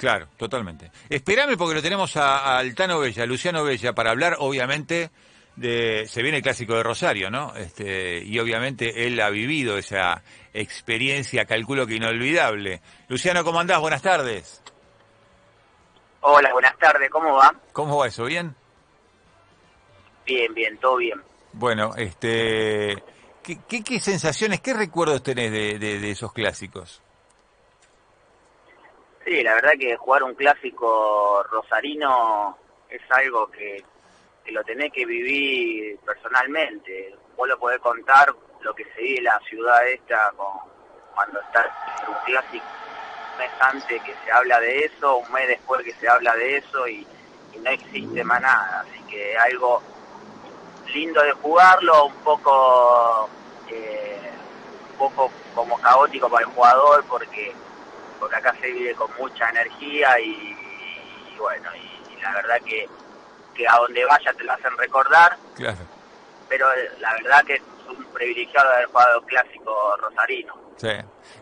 Claro, totalmente. Espérame porque lo tenemos a, a Altano Bella, Luciano Bella, para hablar, obviamente, de, se viene el clásico de Rosario, ¿no? Este, y obviamente él ha vivido esa experiencia, calculo que inolvidable. Luciano, ¿cómo andás? Buenas tardes. Hola, buenas tardes, ¿cómo va? ¿Cómo va eso? ¿Bien? Bien, bien, todo bien. Bueno, este, ¿qué, qué, qué sensaciones, qué recuerdos tenés de, de, de esos clásicos? Sí, la verdad que jugar un clásico rosarino es algo que, que lo tenés que vivir personalmente. Vos lo podés contar lo que se vive en la ciudad esta con, cuando está un clásico un mes antes que se habla de eso, un mes después que se habla de eso y, y no existe más nada. Así que algo lindo de jugarlo, un poco eh, un poco como caótico para el jugador porque porque acá se vive con mucha energía y, y bueno, y, y, la verdad que, que a donde vaya te lo hacen recordar. Claro. Pero la verdad que es un privilegiado haber jugado clásico rosarino. Sí.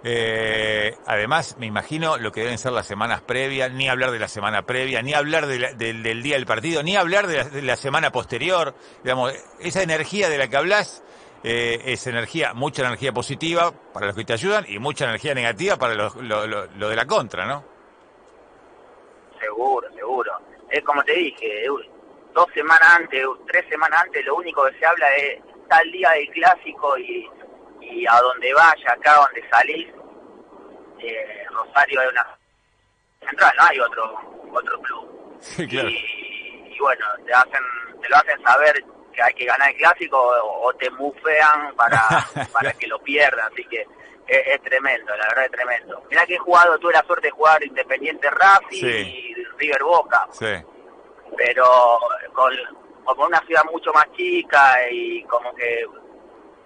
Eh, además, me imagino lo que deben ser las semanas previas, ni hablar de la semana previa, ni hablar de la, de, del día del partido, ni hablar de la, de la, semana posterior. Digamos, esa energía de la que hablas eh, es energía, mucha energía positiva para los que te ayudan y mucha energía negativa para lo, lo, lo, lo de la contra, ¿no? Seguro, seguro. Es como te dije, dos semanas antes, tres semanas antes, lo único que se habla es tal día del clásico y, y a donde vaya, acá donde salís, eh, Rosario es una central, no hay otro otro club. Sí, claro. y, y, bueno, te hacen te lo hacen saber que hay que ganar el clásico o, o te mufean para, para que lo pierdas, así que es, es, tremendo, la verdad es tremendo. Mirá que he jugado, tuve la suerte de jugar Independiente Racing sí. y River Boca. Sí. Pero con, como una ciudad mucho más chica y como que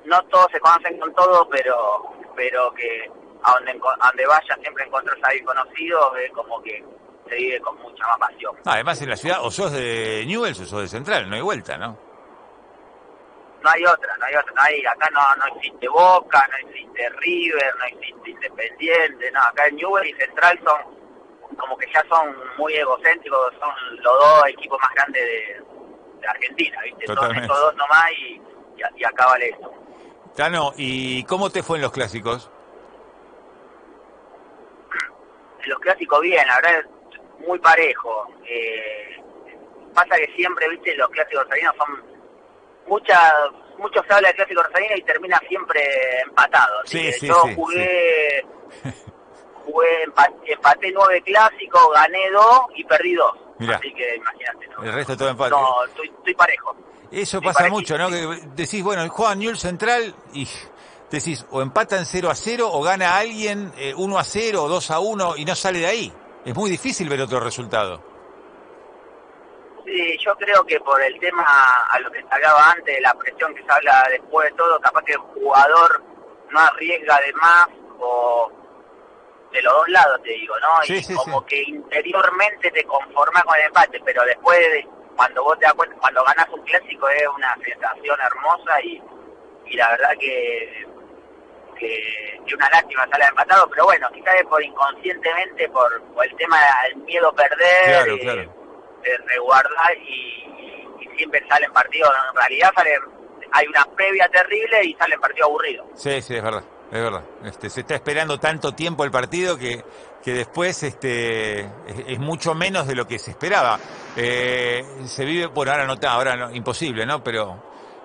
no todos se conocen con todo, pero pero que a donde, a donde vayas siempre encontrás a alguien conocido, es como que se vive con mucha más pasión. Ah, además en la ciudad, o sos de Newell's o sos de Central, no hay vuelta, ¿no? No hay otra, no hay otra, no hay, acá no, no existe Boca, no existe River, no existe Independiente, no, acá en Newell y Central son como que ya son muy egocéntricos, son los dos equipos más grandes de, de Argentina, ¿viste? Totalmente. Son estos dos nomás y, y, y acá vale eso. Tano, ¿y cómo te fue en los clásicos? En los clásicos bien, la verdad es muy parejo. Eh, pasa que siempre, viste, los clásicos rosarinos son mucha, mucho se habla de clásico rosarino y termina siempre empatado. Sí, sí, yo sí, jugué, jugué empaté, empaté nueve clásicos, gané dos y perdí dos. Mirá. Así que imagínate. ¿no? El resto todo empate. No, estoy, estoy parejo. Eso estoy pasa mucho, ¿no? Que decís, bueno, juega Newell Central y decís, o empatan 0 a 0 o gana alguien eh, 1 a 0 o 2 a 1 y no sale de ahí. Es muy difícil ver otro resultado. Sí, yo creo que por el tema a lo que se hablaba antes, de la presión que se habla después de todo, capaz que el jugador no arriesga de más o de los dos lados, te digo, ¿no? Sí, y sí, como sí. que interiormente te conformas con el empate, pero después, de, cuando vos te das cuenta, cuando ganás un clásico es una sensación hermosa y, y la verdad que que, que una lástima sale empatado, pero bueno, quizás es por inconscientemente, por, por el tema del miedo a perder. Claro, eh, claro de resguardar y, y, siempre salen partidos, en realidad salen, hay una previa terrible y salen partidos aburridos. Sí, sí, es verdad, es verdad. Este, se está esperando tanto tiempo el partido que, que después este, es, es mucho menos de lo que se esperaba. Eh, se vive, bueno, ahora no, ahora no, imposible, ¿no? Pero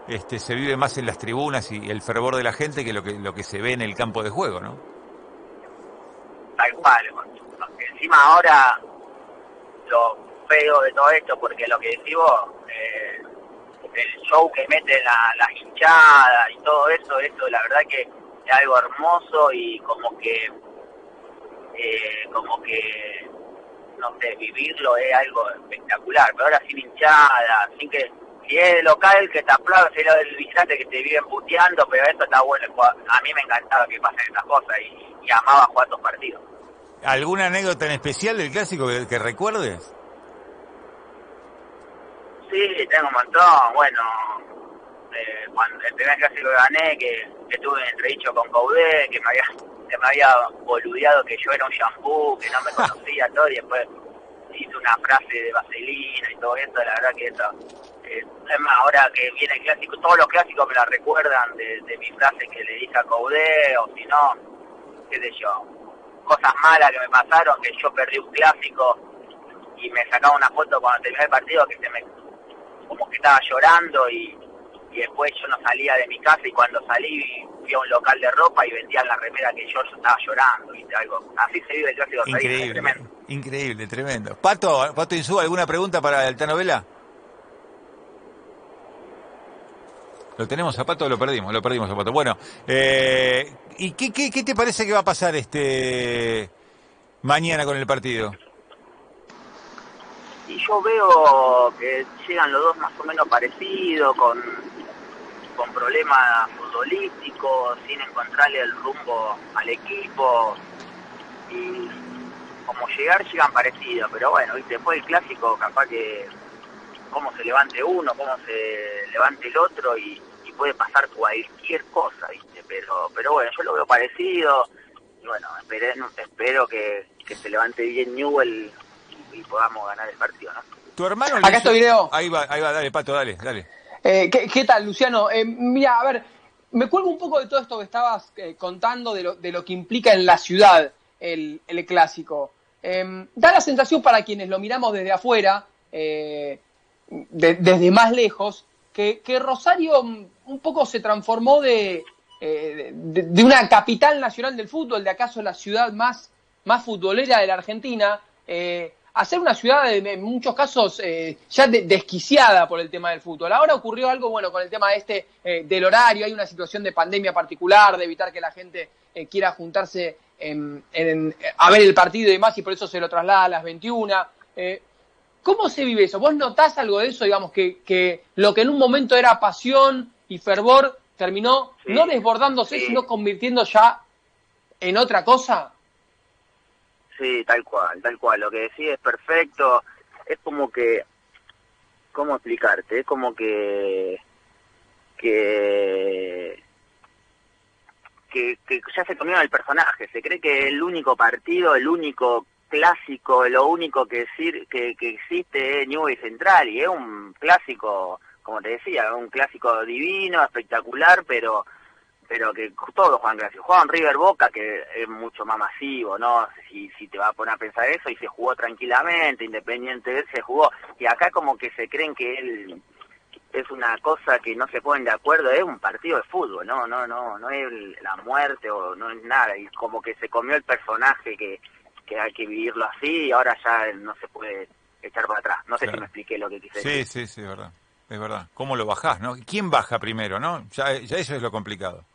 este, se vive más en las tribunas y el fervor de la gente que lo que, lo que se ve en el campo de juego, ¿no? Tal cual. Encima ahora lo feo de todo esto, porque lo que decís vos, eh, el show que meten la, las hinchadas y todo eso, eso la verdad que es algo hermoso y como que, eh, como que, no sé, vivirlo es algo espectacular, pero ahora sin hinchada, sin que, si es local que te aplaude, si es el visitante que te viven puteando, pero esto está bueno, a mí me encantaba que pasen estas cosas y, amaba jugar estos partidos. ¿Alguna anécdota en especial del clásico que recuerdes? Sí, tengo un montón. Bueno, eh, cuando el primer clásico que gané, que, que tuve entredicho con Caudé, que me había que me había boludeado que yo era un shampoo, que no me conocía todo, y después hice una frase de vaselina y todo eso, la verdad que eso. eh, es más, ahora que viene el clásico, todos los clásicos me la recuerdan de, de mi frase que le dije a Caudé, o si no, qué sé yo, cosas malas que me pasaron, que yo perdí un clásico y me sacaba una foto cuando terminé el partido que se me como que estaba llorando y, y después yo no salía de mi casa y cuando salí fui a un local de ropa y vendían la remera que yo, yo estaba llorando, ¿viste? Algo. Así se vive el clásico Increíble, tremendo. increíble, tremendo. Pato, Pato Insúa, ¿alguna pregunta para el Tanovela? Lo tenemos a Pato, o lo perdimos, lo perdimos a Pato. Bueno, eh, ¿y qué, qué, qué te parece que va a pasar este mañana con el partido? Y yo veo que llegan los dos más o menos parecidos, con, con problemas futbolísticos, sin encontrarle el rumbo al equipo. Y como llegar, llegan parecidos. Pero bueno, ¿viste? después del clásico, capaz que cómo se levante uno, cómo se levante el otro y, puede pasar cualquier cosa, ¿viste? Pero, pero bueno, yo lo veo parecido. Y bueno, esperé- espero que, que se levante bien Newell y, y podamos ganar el partido, ¿no? ¿Tu hermano? Acá hizo- estoy, Leo. Ahí va, ahí va, dale, Pato, dale, dale. Eh, ¿qué, qué tal, Luciano? Eh, mira, a ver, me cuelgo un poco de todo esto que estabas eh, contando, de lo, de lo que implica en la ciudad el, el clásico. Eh, da la sensación para quienes lo miramos desde afuera, eh, de- desde más lejos, que, que Rosario un poco se transformó de, eh, de, de una capital nacional del fútbol, de acaso la ciudad más, más futbolera de la Argentina, eh, a ser una ciudad en, muchos casos eh, ya de- desquiciada por el tema del fútbol. Ahora ocurrió algo, bueno, con el tema este eh, del horario, hay una situación de pandemia particular, de evitar que la gente eh, quiera juntarse en- en- a ver el partido y demás, y por eso se lo traslada a las 21. Eh, ¿Cómo se vive eso? ¿Vos notás algo de eso, digamos, que, que lo que en un momento era pasión y fervor terminó Sí. no desbordándose, Sí. sino convirtiendo ya en otra cosa? Sí, tal cual, tal cual. Lo que decís es perfecto. Es como que, ¿cómo explicarte? Es como que, que, que, ya se comieron el personaje. Se cree que el único partido, el único clásico, lo único que decir que, que existe es Newell Central y es un clásico, como te decía, un clásico divino, espectacular, pero pero que todos juegan clásico. Juegan River Boca, que es mucho más masivo, ¿no? Si, si te vas a poner a pensar eso, y se jugó tranquilamente, Independiente de él se jugó. Y acá como que se creen que él es una cosa que no se ponen de acuerdo, es un partido de fútbol, no, no, no, no es la muerte o no es nada, y como que se comió el personaje que, que hay que vivirlo así y ahora ya no se puede echar para atrás. No sé Claro. si me expliqué lo que quise Sí, decir. sí, sí, es verdad. Es verdad. ¿Cómo lo bajás, no? ¿Quién baja primero, no? Ya, ya eso es lo complicado.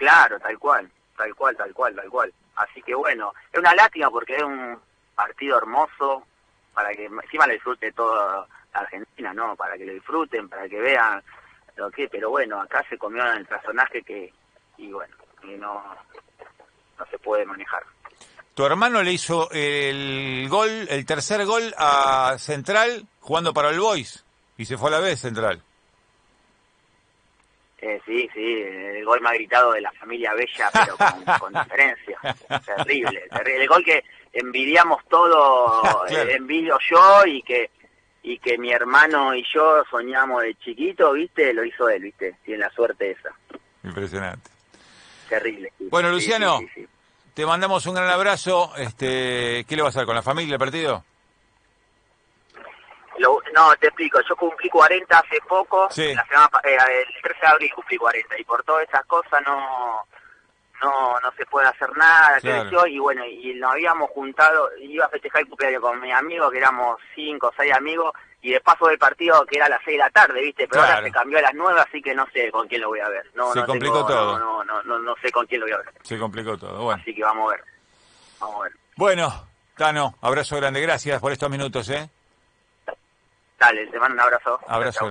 Claro, tal cual, tal cual, tal cual, tal cual. Así que bueno, es una lástima porque es un partido hermoso para que encima lo disfrute toda la Argentina, ¿no? Para que lo disfruten, para que vean lo que, pero bueno, acá se comió el personaje que, y bueno, y no, no se puede manejar. Tu hermano le hizo el gol, el tercer gol a Central jugando para el Boys y se fue a la vez Central. Eh, sí, sí, el gol más gritado de la familia Bella, pero con, con diferencia. Terrible, terrible. El gol que envidiamos todo, Claro. eh, envidio yo y que y que mi hermano y yo soñamos de chiquito, ¿viste? Lo hizo él, ¿viste? Tiene la suerte esa. Impresionante. Terrible. sí. Bueno, Luciano. sí, sí, sí. Te mandamos un gran abrazo. Este, ¿Qué le va a hacer con la familia el partido? Lo- no, te explico. Yo cumplí 40 hace poco. Sí. La semana, eh, el 13 de abril cumplí 40. Y por todas esas cosas no no no se puede hacer nada, qué Claro. yo, y bueno, y nos habíamos juntado, iba a festejar el cumpleaños con mis amigos, que éramos cinco o seis amigos, y de paso del partido que era a las seis de la tarde, ¿viste? Pero Claro. ahora se cambió a las nueve, así que no sé con quién lo voy a ver. No, Se no complicó tengo- todo. No, no, no, no sé con quién lo voy a ver. Se complicó todo. Bueno, Así que vamos a ver. Vamos a ver. bueno Tano, abrazo grande. Gracias por estos minutos, ¿eh? Dale, te mando un abrazo. Abrazo.